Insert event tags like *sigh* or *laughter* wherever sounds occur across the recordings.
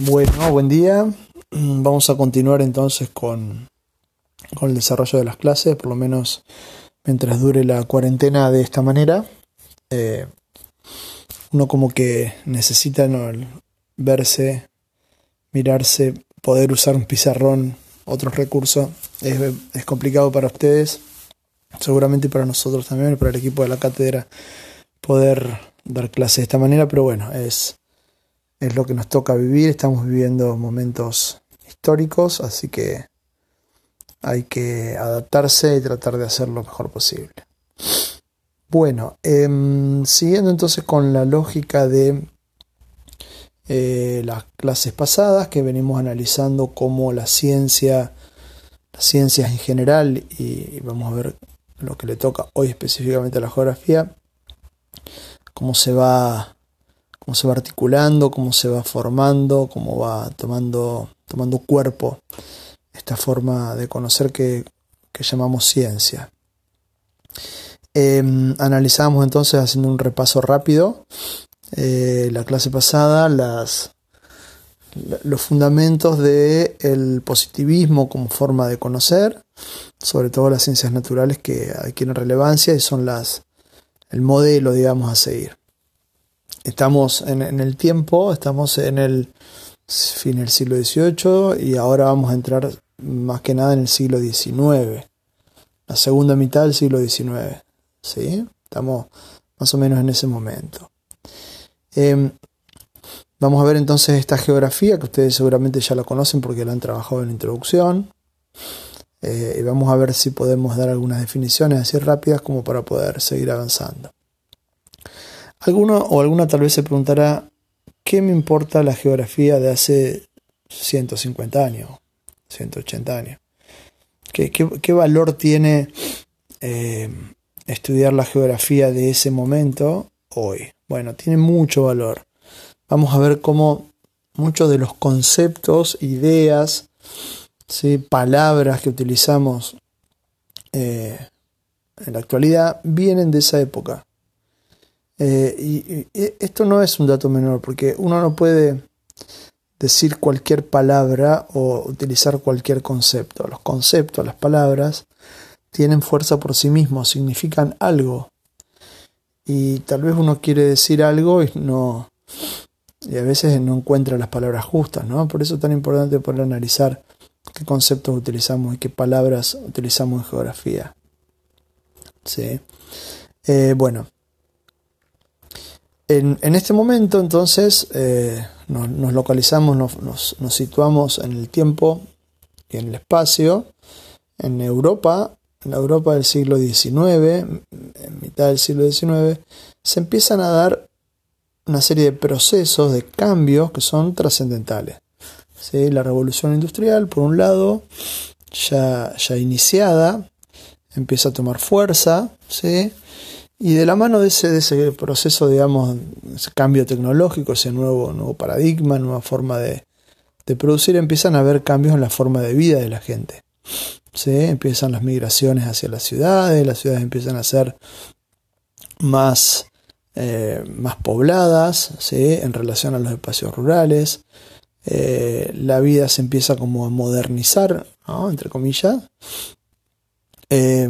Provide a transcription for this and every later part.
Bueno, buen día. *clears throat* Vamos a continuar entonces con, con, el desarrollo de las clases, por lo menos mientras dure la cuarentena de esta manera. Eh, uno como que necesita ¿no? verse, mirarse, poder usar un pizarrón, otros recursos. Es, es complicado para ustedes, seguramente para nosotros también, para el equipo de la cátedra, poder dar clases de esta manera, pero bueno, es es lo que nos toca vivir, estamos viviendo momentos históricos, así que hay que adaptarse y tratar de hacer lo mejor posible. Bueno, em, siguiendo entonces con la lógica de eh, las clases pasadas que venimos analizando cómo la ciencia, las ciencias en general, y vamos a ver lo que le toca hoy específicamente a la geografía, cómo se va cómo se va articulando, cómo se va formando, cómo va tomando, tomando cuerpo esta forma de conocer que, llamamos ciencia. Em, analizamos entonces, haciendo un repaso rápido, eh, la clase pasada, los fundamentos del positivismo como forma de conocer, sobre todo las ciencias naturales que adquieren relevancia y son las, el modelo, digamos, a seguir. Estamos en, el tiempo, estamos en el fin del siglo XVIII y ahora vamos a entrar más que nada en el siglo XIX, la segunda mitad del siglo XIX. ¿sí? Estamos más o menos en ese momento. Em, vamos a ver entonces esta geografía que ustedes seguramente ya la conocen porque la han trabajado en la introducción. Eh, y vamos a ver si podemos dar algunas definiciones así rápidas como para poder seguir avanzando. Alguno o alguna tal vez se preguntará, ¿qué me importa la geografía de hace 150 años, 180 años? ¿Qué, valor tiene eh, estudiar la geografía de ese momento hoy? Bueno, tiene mucho valor. Vamos a ver cómo muchos de los conceptos, ideas, ¿sí? palabras que utilizamos eh, en la actualidad vienen de esa época. Eh, y, esto no es un dato menor, porque uno no puede decir cualquier palabra o utilizar cualquier concepto. Los conceptos, las palabras, tienen fuerza por sí mismos, significan algo. Y tal vez uno quiere decir algo y no. Y a veces no encuentra las palabras justas, ¿no? Por eso es tan importante poder analizar qué conceptos utilizamos y qué palabras utilizamos en geografía. ¿Sí? Eh, bueno, en, este momento entonces eh, nos, localizamos, nos, situamos en el tiempo y en el espacio, en Europa, en la Europa del siglo XIX, en mitad del siglo XIX, se empiezan a dar una serie de procesos, de cambios que son trascendentales. La revolución industrial, por un lado, ya, ya iniciada, empieza a tomar fuerza, ¿sí? Y de la mano de ese, de ese proceso, digamos, ese cambio tecnológico, ese nuevo, nuevo paradigma, nueva forma de, producir, empiezan a haber cambios en la forma de vida de la gente. ¿sí? Empiezan las migraciones hacia las ciudades, las ciudades empiezan a ser más, eh, más pobladas ¿sí? en relación a los espacios rurales. Eh, la vida se empieza como a modernizar, entre comillas. Eh,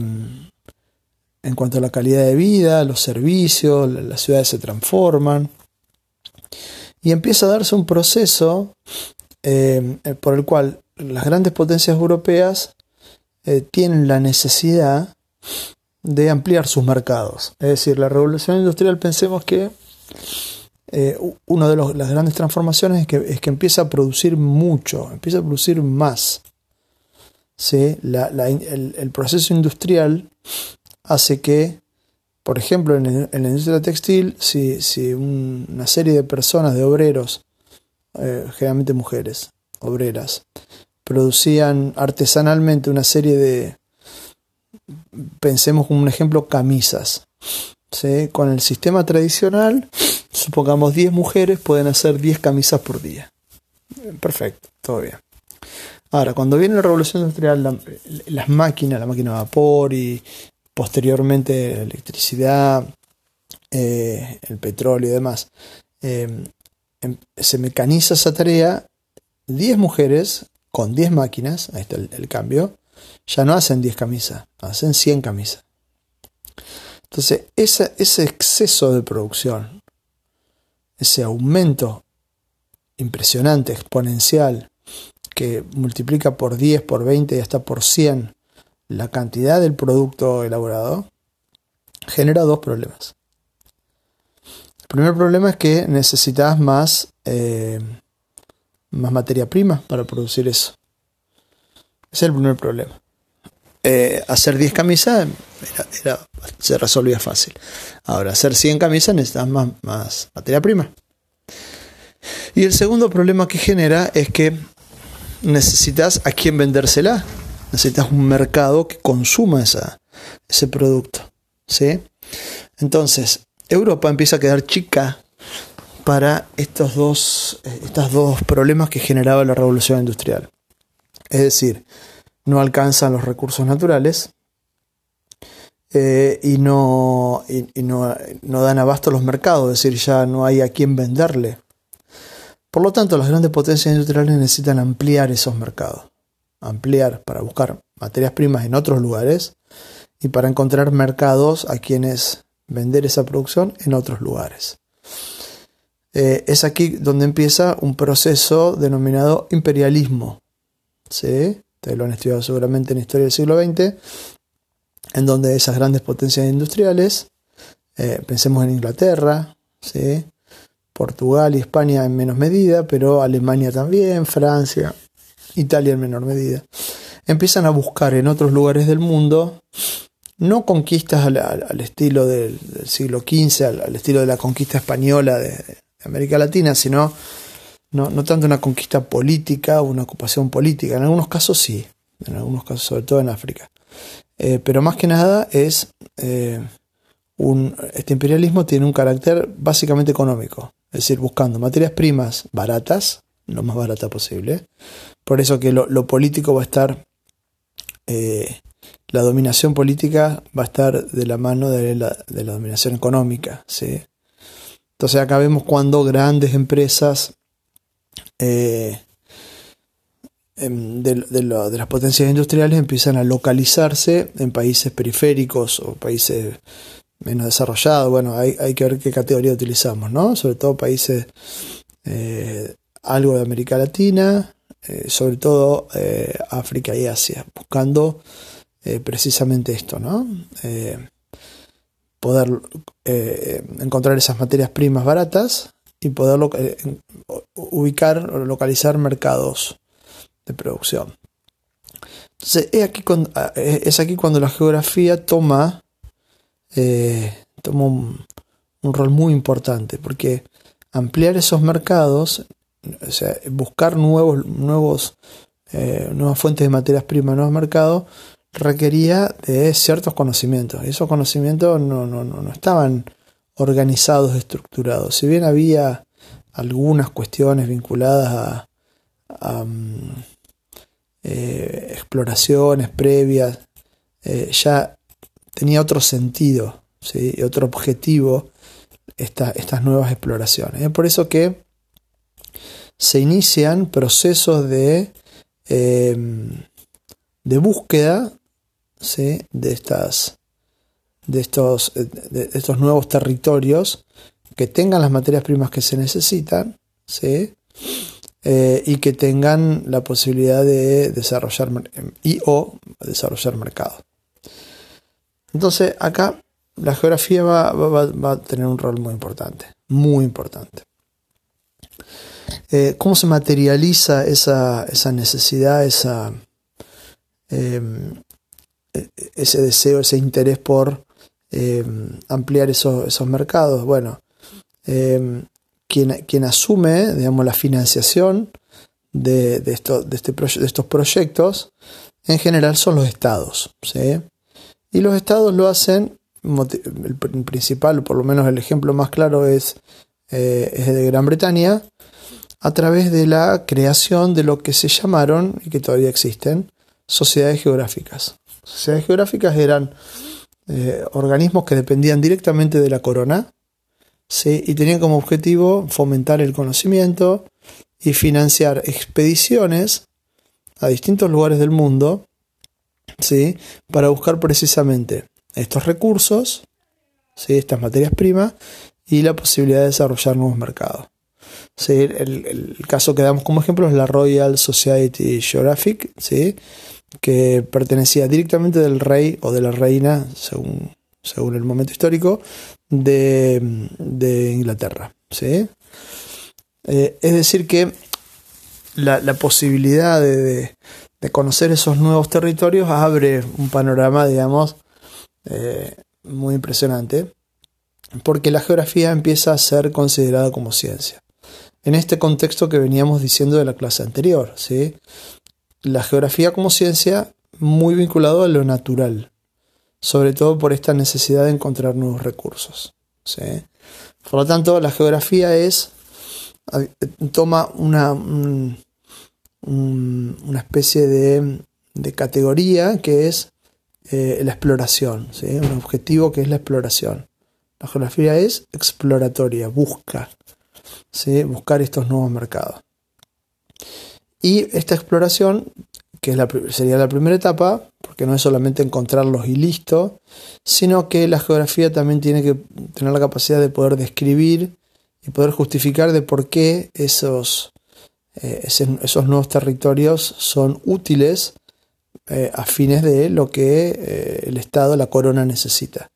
en cuanto a la calidad de vida, los servicios, las ciudades se transforman. Y empieza a darse un proceso eh, por el cual las grandes potencias europeas eh, tienen la necesidad de ampliar sus mercados. Es decir, la revolución industrial pensemos que eh, una de las grandes transformaciones es que, es que, empieza a producir mucho, empieza a producir más. ¿Sí? el, proceso industrial hace que, por ejemplo, en, la industria textil, si, si una serie de personas, de obreros, eh, generalmente mujeres, obreras, producían artesanalmente una serie de, pensemos como un ejemplo, camisas. Con el sistema tradicional, supongamos 10 mujeres pueden hacer 10 camisas por día. Perfecto, todo bien. Ahora, cuando viene la revolución industrial, las máquinas, la máquina de vapor y posteriormente la electricidad, eh, el petróleo y demás, em, em, se mecaniza esa tarea 10 mujeres con 10 máquinas, ahí está el, cambio, ya no hacen 10 camisas, hacen 100 camisas. Entonces, ese exceso de producción, ese aumento impresionante, exponencial, que multiplica por 10, por 20 y hasta por 100 la cantidad del producto elaborado, genera dos problemas. El primer problema es que necesitas más, eh, más materia prima para producir eso. Ese es el primer problema. Eh, hacer 10 camisas se resolvía fácil. Ahora, hacer 100 camisas necesitas más, más materia prima. Y el segundo problema que genera es que necesitas a quién vendérsela. Necesitas un mercado que consuma ese producto. ¿sí? Entonces, Europa empieza a quedar chica para estos dos, eh, estos dos problemas que generaba la revolución industrial. Es decir, no alcanzan los recursos naturales eh, y, no, y, no, no, dan abasto a los mercados, es decir, ya no hay a quién venderle. Por lo tanto, las grandes potencias industriales necesitan ampliar esos mercados, ampliar para buscar materias primas en otros lugares y para encontrar mercados a quienes vender esa producción en otros lugares. Eh, es aquí donde empieza un proceso denominado imperialismo. ¿sí? Ustedes lo han estudiado seguramente en la historia del siglo XX, en donde esas grandes potencias industriales, eh, pensemos en Inglaterra, ¿sí? Portugal y España en menos medida, pero Alemania también, Francia, Italia en menor medida, empiezan a buscar en otros lugares del mundo no conquistas al, estilo del, siglo XV, al, estilo de la conquista española de, América Latina, sino no, no, tanto una conquista política una ocupación política. En algunos casos sí, en algunos casos, sobre todo en África. Eh, pero más que nada es eh, un, este imperialismo tiene un carácter básicamente económico, es decir, buscando materias primas baratas, lo más barata posible. Por eso que lo, político va a estar eh, la dominación política va a estar de la mano de la, dominación económica. ¿sí? Entonces acá vemos cuando grandes empresas eh, em, de, las potencias industriales empiezan a localizarse en países periféricos o países menos desarrollados. Bueno, hay, hay que ver qué categoría utilizamos, ¿no? Sobre todo países eh, algo de América Latina, eh, sobre todo África y Asia, buscando eh, precisamente esto, ¿no? Eh, poder eh, encontrar esas materias primas baratas y poder ubicar o localizar mercados de producción. Entonces, es aquí, cuando, es aquí cuando la geografía toma, toma un, rol muy importante, porque ampliar esos mercados, o sea, buscar nuevos, nuevos, nuevas fuentes de materias primas, nuevos mercados, requería de ciertos conocimientos. Y esos conocimientos no, no, no, estaban organizados, estructurados. Si bien había algunas cuestiones vinculadas a, mm, eh, exploraciones previas, eh, ya tenía otro sentido y otro objetivo estas nuevas exploraciones. Es por eso que se inician procesos de, eh, de búsqueda de, estas, de, estos, de estos nuevos territorios que tengan las materias primas que se necesitan ¿sí? Eh, y que tengan la posibilidad de desarrollar y o desarrollar mercado. Entonces acá la geografía va, va, a tener un rol muy importante, muy importante. Eh, ¿Cómo se materializa esa, esa necesidad, esa, eh, ese deseo, ese interés por eh, ampliar esos, mercados. Bueno, eh, quien, quien, asume, digamos, la financiación de, de, este de, estos proyectos, en general son los estados. Y los estados lo hacen, el principal, por lo menos el ejemplo más claro es, eh, es de Gran Bretaña, a través de la creación de lo que se llamaron, y que todavía existen, sociedades geográficas sociedades geográficas eran eh, organismos que dependían directamente de la corona ¿sí? y tenían como objetivo fomentar el conocimiento y financiar expediciones a distintos lugares del mundo ¿sí? para buscar precisamente estos recursos, ¿sí? estas materias primas y la posibilidad de desarrollar nuevos mercados. ¿Sí? El, caso que damos como ejemplo es la Royal Society Geographic, ¿sí? que pertenecía directamente del rey o de la reina, según, según el momento histórico, de, Inglaterra. ¿sí? Eh, es decir, que la, posibilidad de, conocer esos nuevos territorios abre un panorama, digamos, eh, muy impresionante, porque la geografía empieza a ser considerada como ciencia. En este contexto que veníamos diciendo de la clase anterior, ¿sí? la geografía como ciencia muy vinculado a lo natural, sobre todo por esta necesidad de encontrar nuevos recursos. ¿sí? Por lo tanto, la geografía es toma una, una especie de, categoría que es eh, la exploración, ¿sí? un objetivo que es la exploración. La geografía es exploratoria, busca, ¿sí? buscar estos nuevos mercados. Y esta exploración, que sería la primera etapa, porque no es solamente encontrarlos y listo, sino que la geografía también tiene que tener la capacidad de poder describir y poder justificar de por qué esos, eh, esos nuevos territorios son útiles eh, a fines de lo que eh, el Estado, la corona necesita.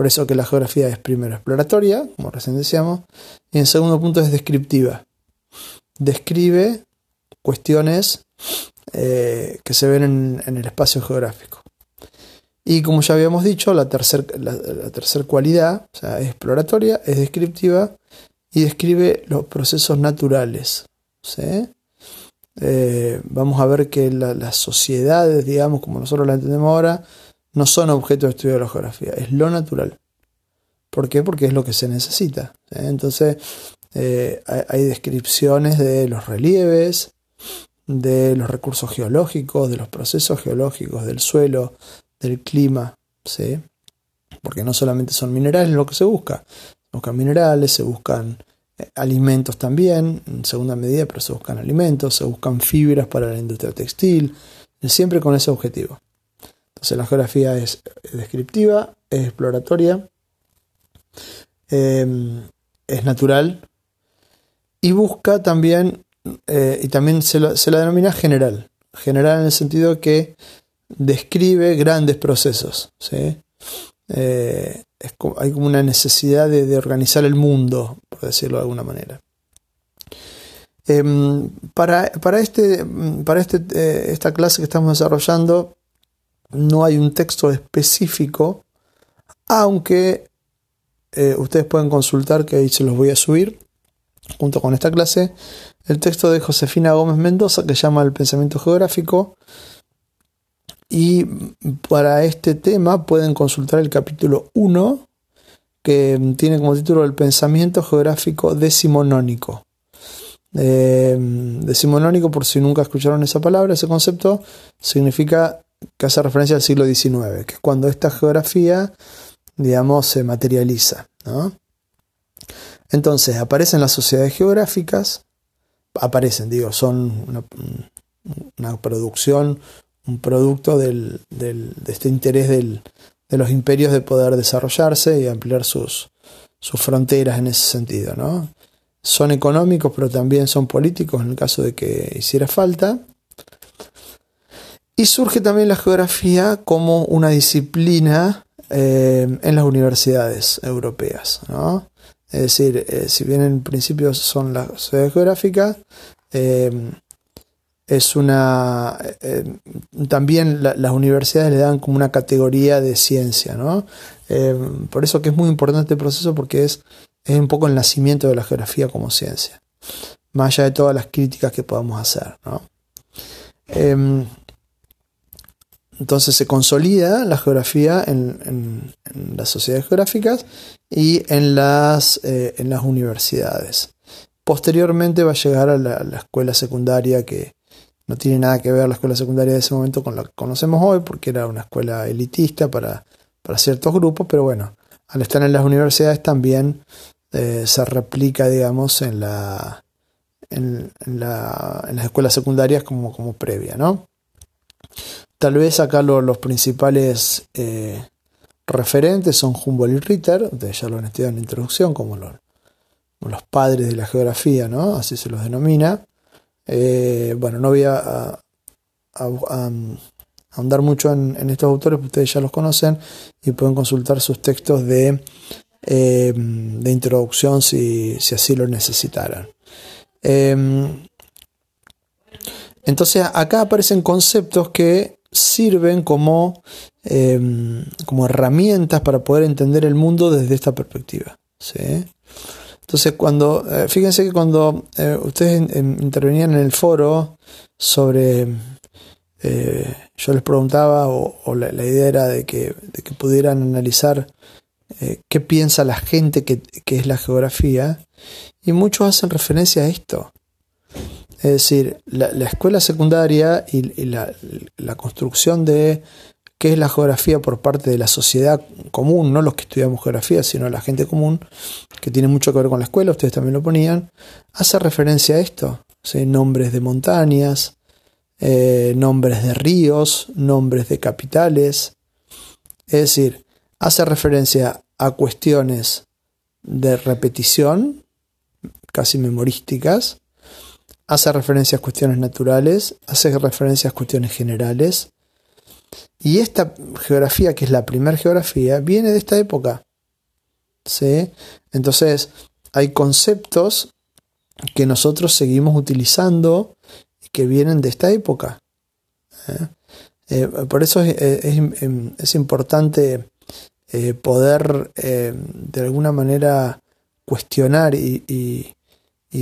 Por eso que la geografía es primero exploratoria, como recién decíamos, y en segundo punto es descriptiva. Describe cuestiones que se ven en, el espacio geográfico. Y como ya habíamos dicho, la tercera la, tercer cualidad es exploratoria, es descriptiva y describe los procesos naturales. Eh, vamos a ver que las sociedades, digamos, como nosotros la entendemos ahora, no son objeto de estudio de la geografía, es lo natural. ¿Por qué? Porque es lo que se necesita. Entonces, eh, hay, descripciones de los relieves, de los recursos geológicos, de los procesos geológicos, del suelo, del clima. Porque no solamente son minerales lo que se busca, se buscan minerales, se buscan eh, alimentos también, en segunda medida, pero se buscan alimentos, se buscan fibras para la industria textil, siempre con ese objetivo. Entonces la geografía es descriptiva, es exploratoria, em, es natural y busca también, eh, y también se, la denomina general, general en el sentido que describe grandes procesos. ¿sí? Eh, hay como una necesidad de, organizar el mundo, por decirlo de alguna manera. Em, para, este, para este, eh, esta clase que estamos desarrollando no hay un texto específico, aunque eh, ustedes pueden consultar, que ahí se los voy a subir, junto con esta clase, el texto de Josefina Gómez Mendoza que llama El pensamiento geográfico, y para este tema pueden consultar el capítulo 1, que tiene como título El pensamiento geográfico decimonónico. Eh, decimonónico, por si nunca escucharon esa palabra, ese concepto, significa que hace referencia al siglo XIX, que es cuando esta geografía, digamos, se materializa. Entonces, aparecen las sociedades geográficas, aparecen, digo, son una, una producción un producto del, de este interés de los imperios de poder desarrollarse y ampliar sus, sus fronteras en ese sentido. ¿no? Son económicos, pero también son políticos en el caso de que hiciera falta. Y surge también la geografía como una disciplina eh, en las universidades europeas. Es decir, eh, si bien en principio son las sociedades geográficas, eh, es una también las universidades le dan como una categoría de ciencia no por eso que es muy importante el proceso porque es, un poco el nacimiento de la geografía como ciencia más allá de todas las críticas que podamos hacer. Entonces se consolida la geografía en, las sociedades geográficas y en las, eh, en universidades. Posteriormente va a llegar a la escuela secundaria que, no tiene nada que ver la escuela secundaria de ese momento con la que conocemos hoy, porque era una escuela elitista para, ciertos grupos, pero bueno, al estar en las universidades también eh, se replica, digamos, en la, en, las escuelas secundarias como previa, ¿no? Tal vez acá los principales eh, referentes son Humboldt y Ritter, ustedes ya lo han estudiado en la introducción, como los, los padres de la geografía, ¿no? Así se los denomina. Eh, bueno, no voy a, ahondar mucho en, estos autores, ustedes ya los conocen y pueden consultar sus textos de, eh, de introducción si, así lo necesitaran. entonces acá aparecen conceptos que sirven como, em, como herramientas para poder entender el mundo desde esta perspectiva. Entonces, cuando, eh, fíjense que cuando eh, ustedes intervenían en el foro sobre, eh, yo les preguntaba, o, la, idea era de que, de que pudieran analizar qué piensa la gente que, que es la geografía, y muchos hacen referencia a esto. Es decir, la, escuela secundaria y, la, construcción de qué es la geografía por parte de la sociedad común, no los que estudiamos geografía, sino la gente común, que tiene mucho que ver con la escuela, ustedes también lo ponían, hace referencia a esto. Nombres de montañas, eh, nombres de ríos, nombres de capitales. Es decir, hace referencia a cuestiones de repetición, casi memorísticas, hace referencia a cuestiones naturales, hace referencia a cuestiones generales. Y esta geografía, que es la primera geografía, viene de esta época. ¿Sí? Entonces, hay conceptos que nosotros seguimos utilizando y que vienen de esta época. ¿eh? Eh, por eso es, importante eh, poder de alguna manera cuestionar y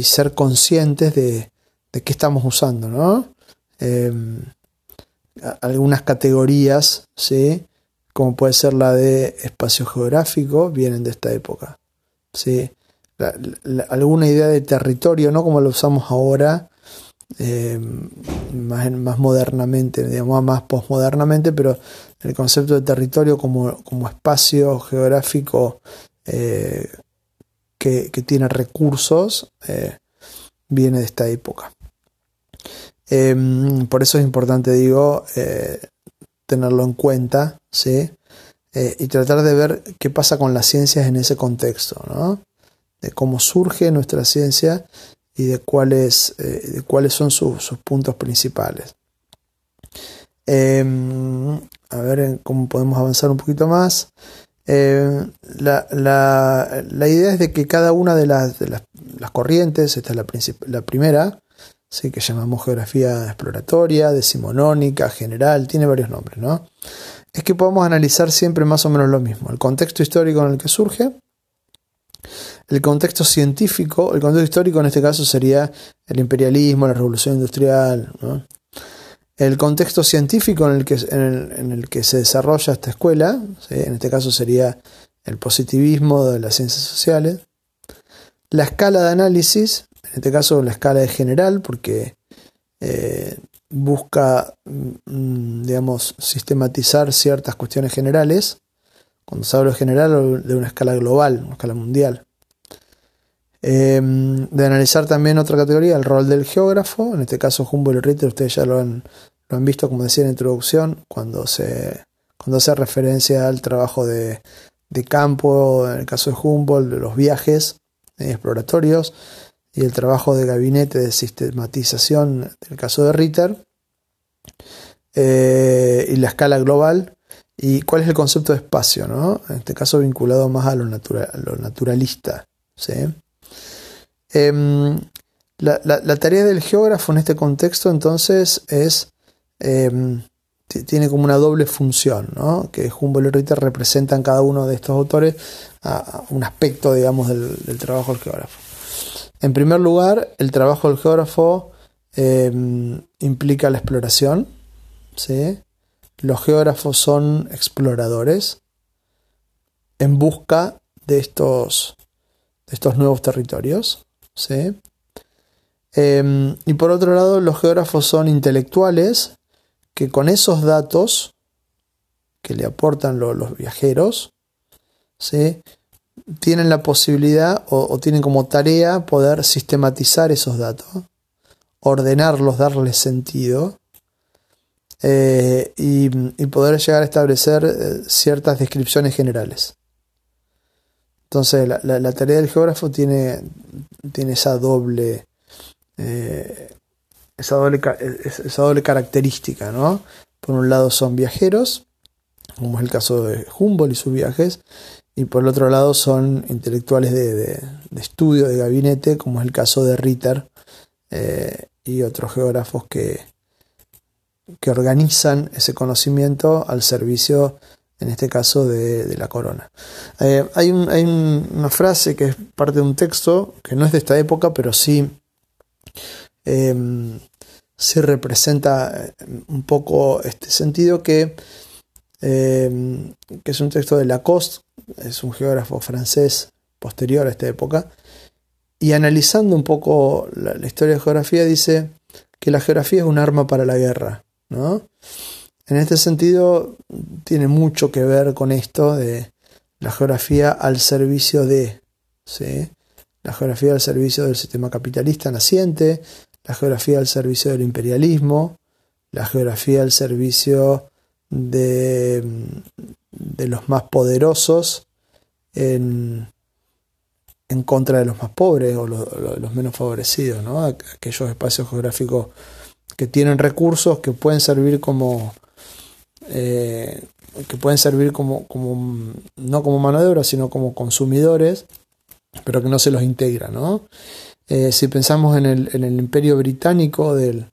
ser conscientes de, de qué estamos usando, ¿no? Em, algunas categorías, ¿sí? como puede ser la de espacio geográfico, vienen de esta época. ¿sí? alguna idea de territorio, no como lo usamos ahora, em, más, más, modernamente, digamos más postmodernamente, pero el concepto de territorio como, espacio geográfico eh, que, que, tiene recursos, eh, viene de esta época. Em, por eso es importante, digo, eh, tenerlo en cuenta, ¿sí? Eh, y tratar de ver qué pasa con las ciencias en ese contexto, ¿no? De cómo surge nuestra ciencia y de cuáles, eh, de cuáles son sus puntos principales. Em, a ver cómo podemos avanzar un poquito más. Em, la, idea es de que cada una de las, de las, corrientes, esta es la, la primera, ¿sí? que llamamos geografía exploratoria, decimonónica, general, tiene varios nombres, ¿no? Es que podemos analizar siempre más o menos lo mismo, el contexto histórico en el que surge, el contexto científico, el contexto histórico en este caso sería el imperialismo, la revolución industrial, el contexto científico en el que, en el, que se desarrolla esta escuela, en este caso sería el positivismo de las ciencias sociales, la escala de análisis, en este caso la escala es general porque eh, busca, mm, digamos, sistematizar ciertas cuestiones generales. Cuando se habla de general, de una escala global, una escala mundial. Em, de analizar también otra categoría, el rol del geógrafo. En este caso, Humboldt y Ritter, ustedes ya lo han, visto, como decía en la introducción, cuando se hace referencia al trabajo de, de campo, en el caso de Humboldt, de los viajes eh, exploratorios y el trabajo de gabinete de sistematización, en el caso de Ritter, eh, y la escala global, y cuál es el concepto de espacio, ¿no? en este caso vinculado más a lo, lo naturalista. Em, la, tarea del geógrafo en este contexto entonces es em, tiene como una doble función, ¿no? que Humboldt y Ritter representan cada uno de estos autores a, un aspecto, digamos, del, del trabajo del geógrafo. En primer lugar, el trabajo del geógrafo eh, implica la exploración. Los geógrafos son exploradores en busca de estos, nuevos territorios. Em, y por otro lado, los geógrafos son intelectuales que con esos datos que le aportan los viajeros. Tienen la posibilidad o, tienen como tarea poder sistematizar esos datos, ordenarlos, darles sentido eh, y, poder llegar a establecer eh, ciertas descripciones generales. Entonces la, tarea del geógrafo tiene, tiene esa doble, eh, esa, doble esa doble característica, ¿no? Por un lado son viajeros, como es el caso de Humboldt y sus viajes, y por el otro lado son intelectuales de, estudio, de gabinete, como es el caso de Ritter eh, y otros geógrafos que, que organizan ese conocimiento al servicio, en este caso, de, la corona. Eh, hay, una frase que es parte de un texto, que no es de esta época, pero sí, em, sí representa un poco este sentido que Em, que es un texto de Lacoste, es un geógrafo francés posterior a esta época, y analizando un poco la, historia de geografía dice que la geografía es un arma para la guerra. ¿no? En este sentido tiene mucho que ver con esto de la geografía al servicio de, ¿sí? la geografía al servicio del sistema capitalista naciente, la geografía al servicio del imperialismo, la geografía al servicio de, de los más poderosos en, en, contra de los más pobres o los, menos favorecidos, ¿no? aquellos espacios geográficos que tienen recursos que pueden servir como eh, que pueden servir como, como no como mano de obra sino como consumidores pero que no se los integra ¿no? Eh, si pensamos en el, en el imperio británico del,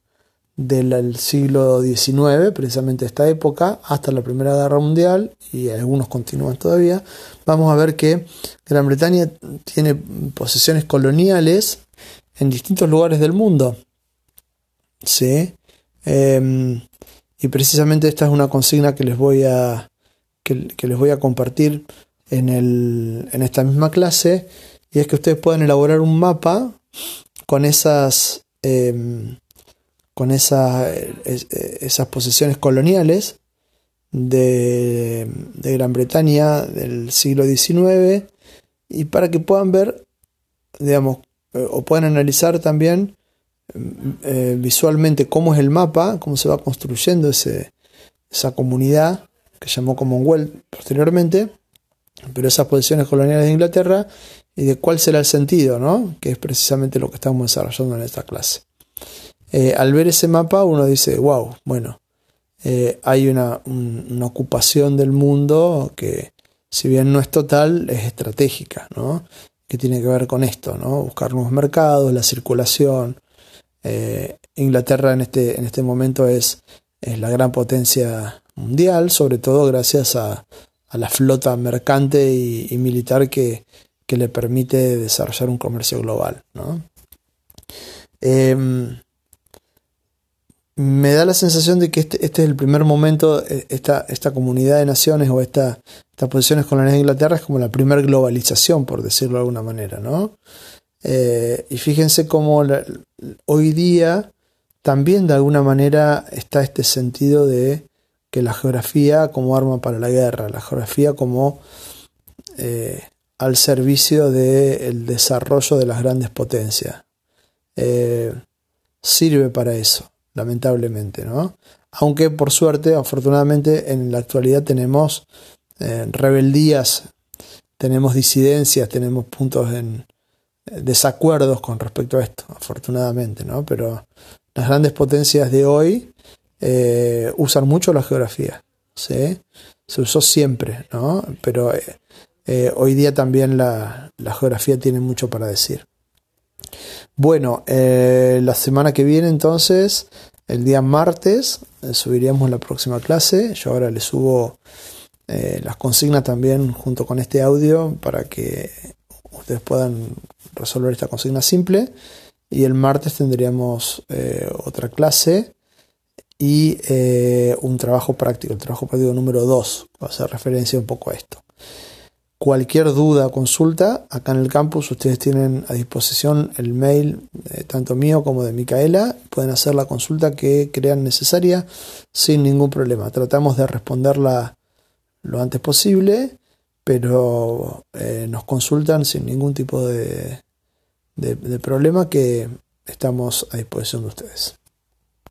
del siglo XIX, precisamente esta época, hasta la Primera Guerra Mundial, y algunos continúan todavía, vamos a ver que Gran Bretaña tiene posesiones coloniales en distintos lugares del mundo. ¿Sí? Em, y precisamente esta es una consigna que les voy a, que, les voy a compartir en, el, en esta misma clase, y es que ustedes pueden elaborar un mapa con esas... Em, con esas posesiones coloniales de, Gran Bretaña del siglo XIX y para que puedan ver, digamos, eh, o puedan analizar también eh, visualmente cómo es el mapa, cómo se va construyendo ese, esa comunidad que llamó Commonwealth posteriormente, pero esas posesiones coloniales de Inglaterra y de cuál será el sentido, ¿no? que es precisamente lo que estamos desarrollando en esta clase. Eh, al ver ese mapa uno dice, wow, bueno, eh, hay una, ocupación del mundo que si bien no es total, es estratégica, ¿no? que tiene que ver con esto, ¿no? buscar nuevos mercados, la circulación. Eh, Inglaterra en este, en este momento es, la gran potencia mundial, sobre todo gracias a, la flota mercante y, militar que, que, le permite desarrollar un comercio global. ¿no? Em, me da la sensación de que este, este, es el primer momento, eh, esta, esta comunidad de naciones o esta, estas posiciones coloniales de Inglaterra es como la primera globalización, por decirlo de alguna manera, ¿no? Eh, y fíjense cómo hoy día también de alguna manera está este sentido de que la geografía como arma para la guerra, la geografía como eh, al servicio del desarrollo de las grandes potencias. sirve para eso lamentablemente, ¿no? Aunque por suerte, afortunadamente, en la actualidad tenemos eh, rebeldías, tenemos disidencias, tenemos puntos en eh, desacuerdos con respecto a esto, afortunadamente, ¿no? Pero las grandes potencias de hoy eh, usan mucho la geografía, ¿sí? Se usó siempre, ¿no? Pero hoy día también la, la geografía tiene mucho para decir. Bueno, eh, la semana que viene entonces, el día martes, eh, subiríamos la próxima clase. Yo ahora le subo eh, las consignas también junto con este audio para que ustedes puedan resolver esta consigna simple. Y el martes tendríamos otra clase y un trabajo práctico, el trabajo práctico número 2, va a hacer referencia un poco a esto. Cualquier duda o consulta, acá en el campus ustedes tienen a disposición el mail eh, tanto mío como de Micaela. Pueden hacer la consulta que crean necesaria sin ningún problema. Tratamos de responderla lo antes posible pero nos consultan sin ningún tipo de, de problema que estamos a disposición de ustedes.